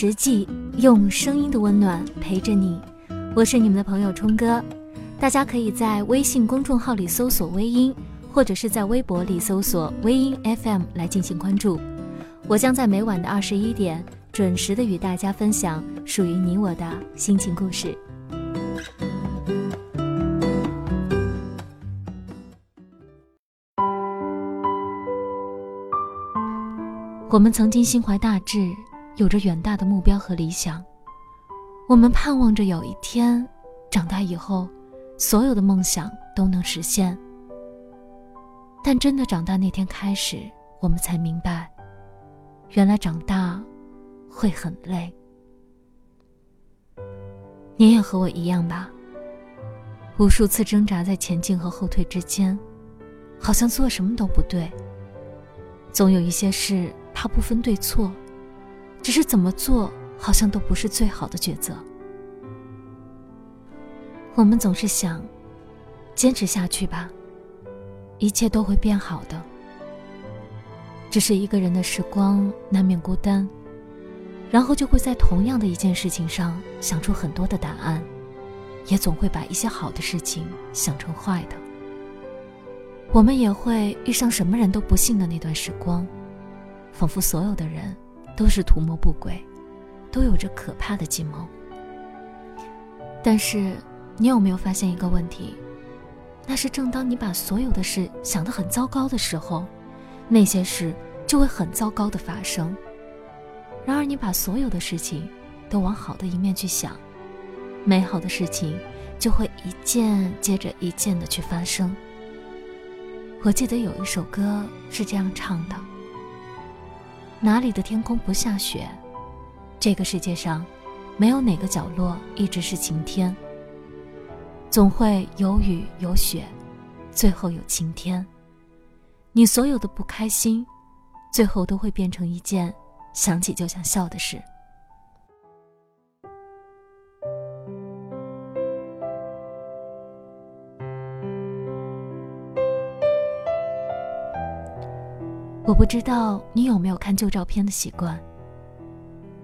实际，用声音的温暖陪着你。我是你们的朋友冲哥，大家可以在微信公众号里搜索“微音”，或者是在微博里搜索“微音 FM” 来进行关注。我将在每晚的二十一点准时的与大家分享属于你我的心情故事。我们曾经心怀大志，有着远大的目标和理想。我们盼望着有一天，长大以后，所有的梦想都能实现。但真的长大那天开始，我们才明白，原来长大会很累。你也和我一样吧？无数次挣扎在前进和后退之间，好像做什么都不对。总有一些事。它不分对错，只是怎么做好像都不是最好的抉择。我们总是想，坚持下去吧，一切都会变好的。只是一个人的时光难免孤单，然后就会在同样的一件事情上想出很多的答案，也总会把一些好的事情想成坏的。我们也会遇上什么人都不信的那段时光。仿佛所有的人都是图谋不轨，都有着可怕的计谋。但是，你有没有发现一个问题？那是正当你把所有的事想得很糟糕的时候，那些事就会很糟糕的发生。然而，你把所有的事情都往好的一面去想，美好的事情就会一件接着一件的去发生。我记得有一首歌是这样唱的。哪里的天空不下雪？这个世界上，没有哪个角落一直是晴天。总会有雨有雪，最后有晴天。你所有的不开心，最后都会变成一件想起就想笑的事。我不知道你有没有看旧照片的习惯。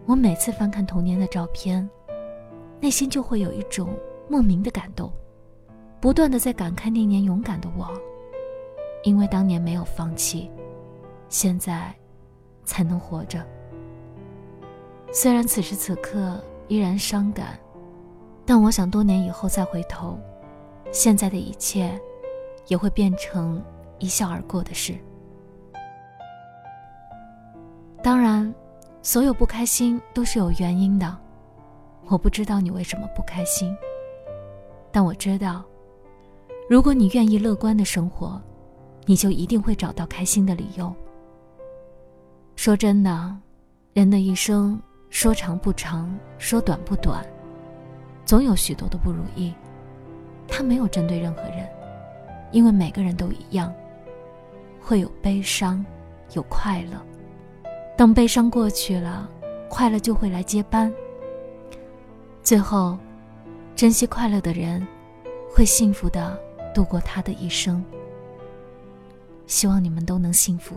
我每次翻看童年的照片，内心就会有一种莫名的感动，不断的在感慨那年勇敢的我，因为当年没有放弃，现在才能活着。虽然此时此刻依然伤感，但我想多年以后再回头，现在的一切也会变成一笑而过的事。当然，所有不开心都是有原因的。我不知道你为什么不开心，但我知道，如果你愿意乐观的生活，你就一定会找到开心的理由。说真的，人的一生说长不长，说短不短，总有许多的不如意。他没有针对任何人，因为每个人都一样，会有悲伤，有快乐。等悲伤过去了，快乐就会来接班。最后，珍惜快乐的人，会幸福的度过他的一生。希望你们都能幸福。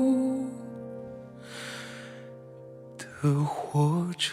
的活着。